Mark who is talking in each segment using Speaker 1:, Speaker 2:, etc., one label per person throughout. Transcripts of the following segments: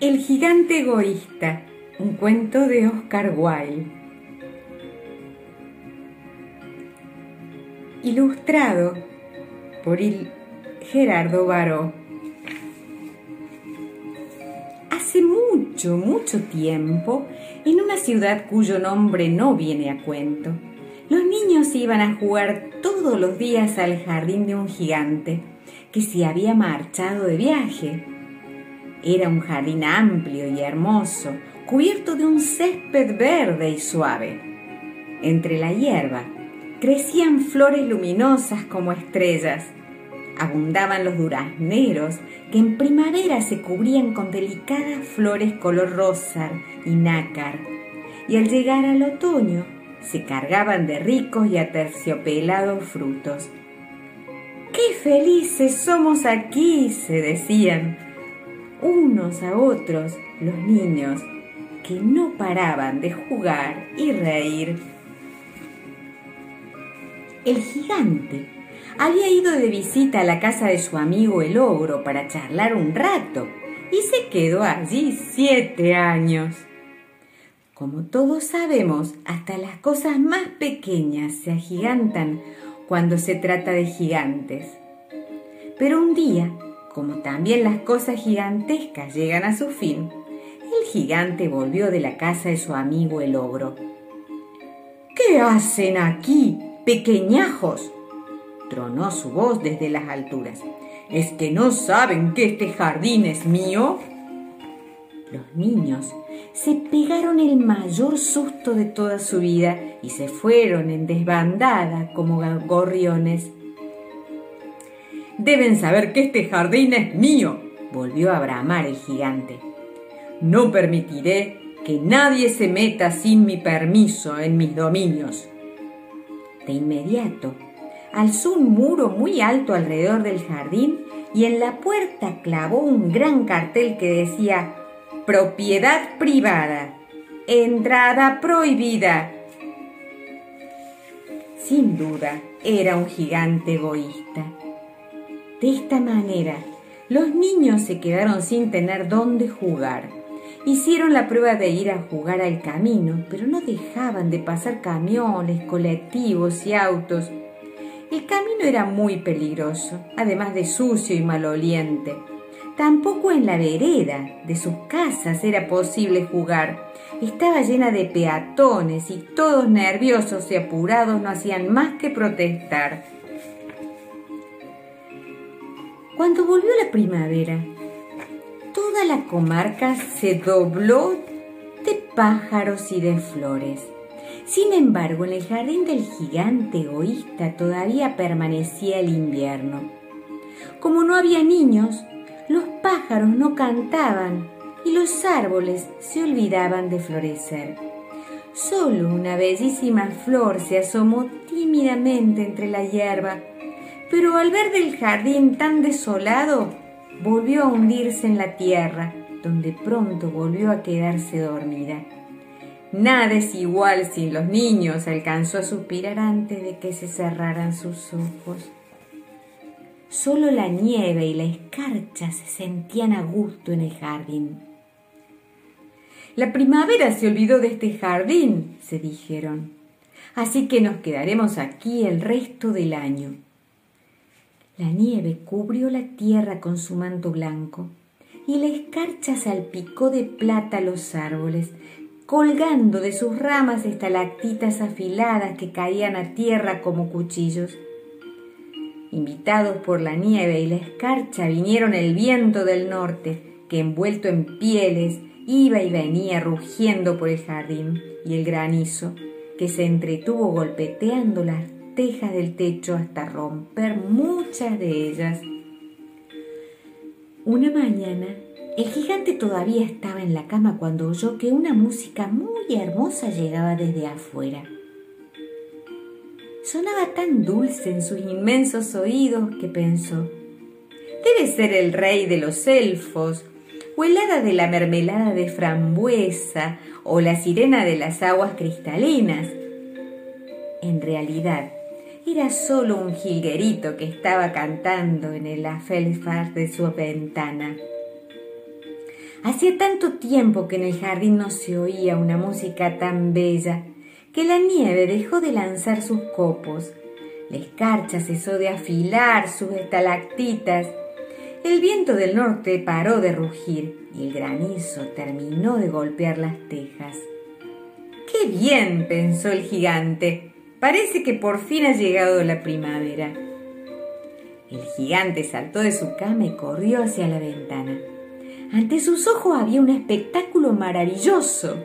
Speaker 1: El gigante egoísta, un cuento de Oscar Wilde. Ilustrado por Gerardo Baró. Hace mucho, mucho tiempo, en una ciudad cuyo nombre no viene a cuento, los niños iban a jugar todos los días al jardín de un gigante que se había marchado de viaje era un jardín amplio y hermoso, cubierto de un césped verde y suave. Entre la hierba crecían flores luminosas como estrellas. Abundaban los durazneros que en primavera se cubrían con delicadas flores color rosa y nácar, y al llegar al otoño se cargaban de ricos y aterciopelados frutos. ¡Qué felices somos aquí! se decían unos a otros los niños que no paraban de jugar y reír. El gigante había ido de visita a la casa de su amigo el ogro para charlar un rato y se quedó allí siete años. Como todos sabemos, hasta las cosas más pequeñas se agigantan cuando se trata de gigantes. Pero un día como también las cosas gigantescas llegan a su fin, el gigante volvió de la casa de su amigo el ogro. ¿Qué hacen aquí, pequeñajos? tronó su voz desde las alturas. ¿Es que no saben que este jardín es mío? Los niños se pegaron el mayor susto de toda su vida y se fueron en desbandada como gorriones. Deben saber que este jardín es mío, volvió a bramar el gigante. No permitiré que nadie se meta sin mi permiso en mis dominios. De inmediato, alzó un muro muy alto alrededor del jardín y en la puerta clavó un gran cartel que decía Propiedad privada, entrada prohibida. Sin duda, era un gigante egoísta de esta manera, los niños se quedaron sin tener dónde jugar. Hicieron la prueba de ir a jugar al camino, pero no dejaban de pasar camiones, colectivos y autos. El camino era muy peligroso, además de sucio y maloliente. Tampoco en la vereda de sus casas era posible jugar. Estaba llena de peatones y todos nerviosos y apurados no hacían más que protestar. Cuando volvió la primavera, toda la comarca se dobló de pájaros y de flores. Sin embargo, en el jardín del gigante egoísta todavía permanecía el invierno. Como no había niños, los pájaros no cantaban y los árboles se olvidaban de florecer. Solo una bellísima flor se asomó tímidamente entre la hierba pero al ver del jardín tan desolado, volvió a hundirse en la tierra, donde pronto volvió a quedarse dormida. Nada es igual sin los niños, alcanzó a suspirar antes de que se cerraran sus ojos. Solo la nieve y la escarcha se sentían a gusto en el jardín. La primavera se olvidó de este jardín, se dijeron, así que nos quedaremos aquí el resto del año. La nieve cubrió la tierra con su manto blanco y la escarcha salpicó de plata los árboles, colgando de sus ramas estalactitas afiladas que caían a tierra como cuchillos. Invitados por la nieve y la escarcha vinieron el viento del norte, que envuelto en pieles iba y venía rugiendo por el jardín, y el granizo, que se entretuvo golpeteando las tejas del techo hasta romper muchas de ellas. Una mañana, el gigante todavía estaba en la cama cuando oyó que una música muy hermosa llegaba desde afuera. Sonaba tan dulce en sus inmensos oídos que pensó, debe ser el rey de los elfos, o el hada de la mermelada de frambuesa, o la sirena de las aguas cristalinas. En realidad, era solo un jilguerito que estaba cantando en el afelfar de su ventana. Hacía tanto tiempo que en el jardín no se oía una música tan bella que la nieve dejó de lanzar sus copos, la escarcha cesó de afilar sus estalactitas, el viento del norte paró de rugir y el granizo terminó de golpear las tejas. ¡Qué bien! pensó el gigante. Parece que por fin ha llegado la primavera. El gigante saltó de su cama y corrió hacia la ventana. Ante sus ojos había un espectáculo maravilloso.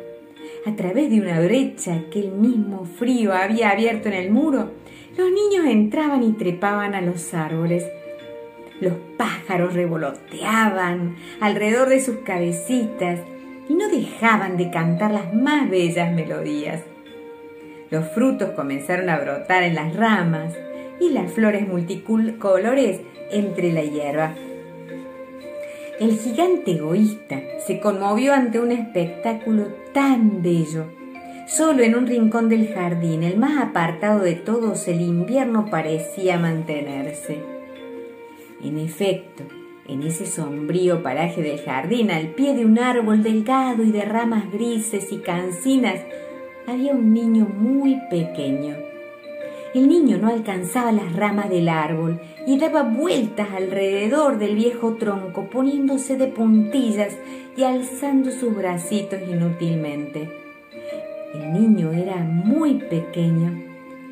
Speaker 1: A través de una brecha que el mismo frío había abierto en el muro, los niños entraban y trepaban a los árboles. Los pájaros revoloteaban alrededor de sus cabecitas y no dejaban de cantar las más bellas melodías. Los frutos comenzaron a brotar en las ramas y las flores multicolores entre la hierba. El gigante egoísta se conmovió ante un espectáculo tan bello. Solo en un rincón del jardín, el más apartado de todos, el invierno parecía mantenerse. En efecto, en ese sombrío paraje del jardín, al pie de un árbol delgado y de ramas grises y cancinas, había un niño muy pequeño. El niño no alcanzaba las ramas del árbol y daba vueltas alrededor del viejo tronco, poniéndose de puntillas y alzando sus bracitos inútilmente. El niño era muy pequeño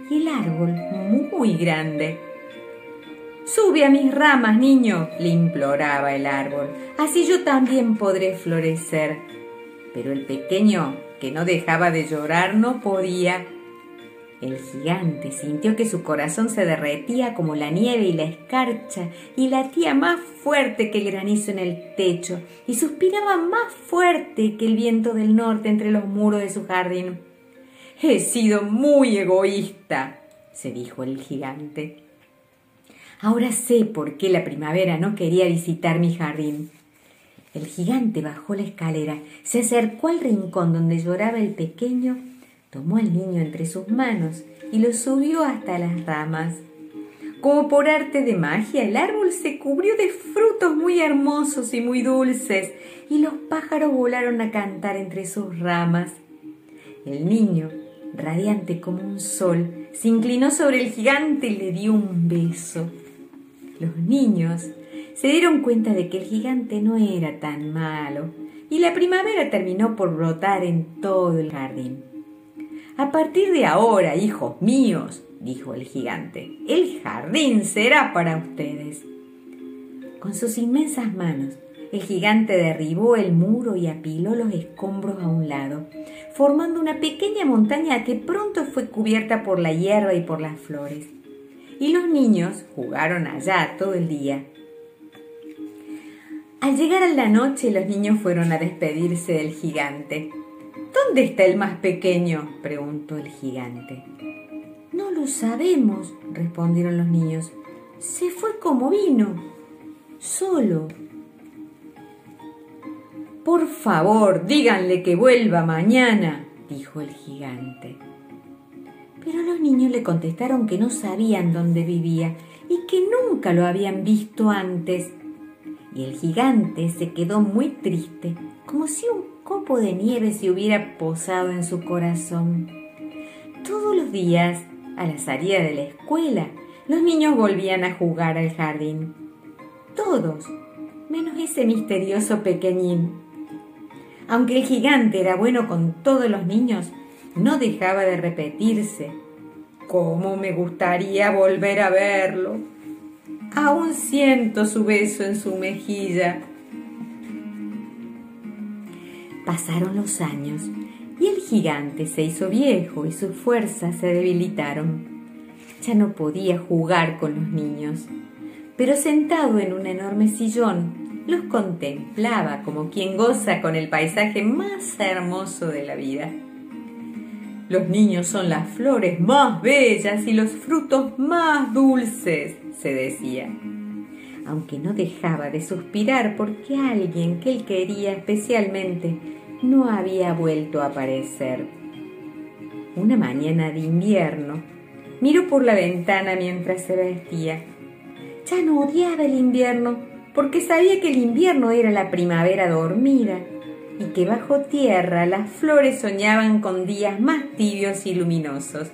Speaker 1: y el árbol muy grande. Sube a mis ramas, niño, le imploraba el árbol, así yo también podré florecer. Pero el pequeño, que no dejaba de llorar, no podía el gigante sintió que su corazón se derretía como la nieve y la escarcha y latía más fuerte que el granizo en el techo y suspiraba más fuerte que el viento del norte entre los muros de su jardín. He sido muy egoísta, se dijo el gigante. Ahora sé por qué la primavera no quería visitar mi jardín. El gigante bajó la escalera, se acercó al rincón donde lloraba el pequeño Tomó al niño entre sus manos y lo subió hasta las ramas. Como por arte de magia, el árbol se cubrió de frutos muy hermosos y muy dulces, y los pájaros volaron a cantar entre sus ramas. El niño, radiante como un sol, se inclinó sobre el gigante y le dio un beso. Los niños se dieron cuenta de que el gigante no era tan malo, y la primavera terminó por brotar en todo el jardín. A partir de ahora, hijos míos, dijo el gigante, el jardín será para ustedes. Con sus inmensas manos, el gigante derribó el muro y apiló los escombros a un lado, formando una pequeña montaña que pronto fue cubierta por la hierba y por las flores. Y los niños jugaron allá todo el día. Al llegar a la noche, los niños fueron a despedirse del gigante. ¿Dónde está el más pequeño? preguntó el gigante.
Speaker 2: No lo sabemos, respondieron los niños. Se fue como vino, solo.
Speaker 1: Por favor, díganle que vuelva mañana, dijo el gigante.
Speaker 2: Pero los niños le contestaron que no sabían dónde vivía y que nunca lo habían visto antes. Y el gigante se quedó muy triste, como si un copo de nieve se hubiera posado en su corazón. Todos los días, a la salida de la escuela, los niños volvían a jugar al jardín. Todos, menos ese misterioso pequeñín. Aunque el gigante era bueno con todos los niños, no dejaba de repetirse. ¿Cómo me gustaría volver a verlo? Aún siento su beso en su mejilla Pasaron los años y el gigante se hizo viejo y sus fuerzas se debilitaron. Ya no podía jugar con los niños, pero sentado en un enorme sillón los contemplaba como quien goza con el paisaje más hermoso de la vida. Los niños son las flores más bellas y los frutos más dulces, se decía aunque no dejaba de suspirar porque alguien que él quería especialmente no había vuelto a aparecer. Una mañana de invierno, miró por la ventana mientras se vestía. Ya no odiaba el invierno, porque sabía que el invierno era la primavera dormida y que bajo tierra las flores soñaban con días más tibios y luminosos.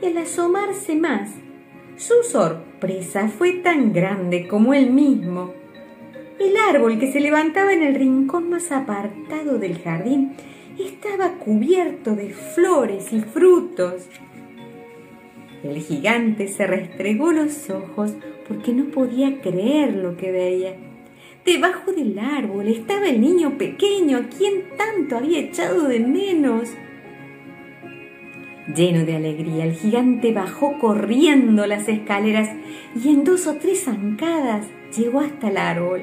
Speaker 2: Y al asomarse más, su sorpresa fue tan grande como él mismo. El árbol que se levantaba en el rincón más apartado del jardín estaba cubierto de flores y frutos. El gigante se restregó los ojos porque no podía creer lo que veía. Debajo del árbol estaba el niño pequeño a quien tanto había echado de menos. Lleno de alegría, el gigante bajó corriendo las escaleras y en dos o tres zancadas llegó hasta el árbol.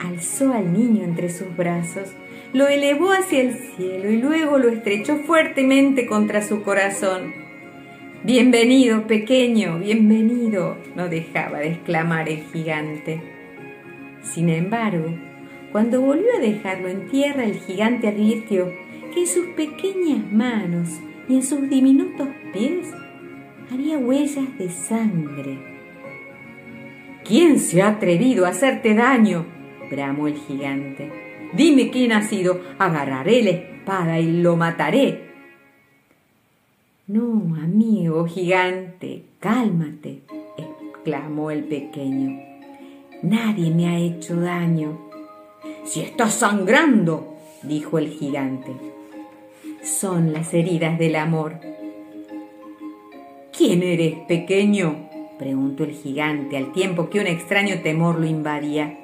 Speaker 2: Alzó al niño entre sus brazos, lo elevó hacia el cielo y luego lo estrechó fuertemente contra su corazón. Bienvenido, pequeño, bienvenido, no dejaba de exclamar el gigante. Sin embargo, cuando volvió a dejarlo en tierra, el gigante advirtió que en sus pequeñas manos y en sus diminutos pies había huellas de sangre. ¿Quién se ha atrevido a hacerte daño? bramó el gigante. Dime quién ha sido, agarraré la espada y lo mataré. No, amigo gigante, cálmate, exclamó el pequeño. Nadie me ha hecho daño. Si estás sangrando, dijo el gigante son las heridas del amor. ¿Quién eres, pequeño? preguntó el gigante al tiempo que un extraño temor lo invadía.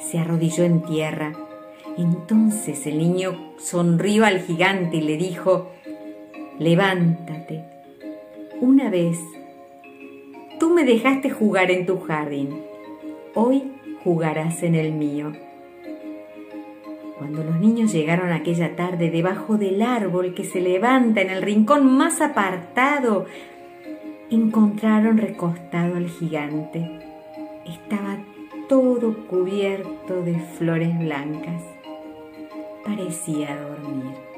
Speaker 2: Se arrodilló en tierra. Entonces el niño sonrió al gigante y le dijo, levántate. Una vez tú me dejaste jugar en tu jardín. Hoy jugarás en el mío. Cuando los niños llegaron aquella tarde debajo del árbol que se levanta en el rincón más apartado, encontraron recostado al gigante. Estaba todo cubierto de flores blancas. Parecía dormir.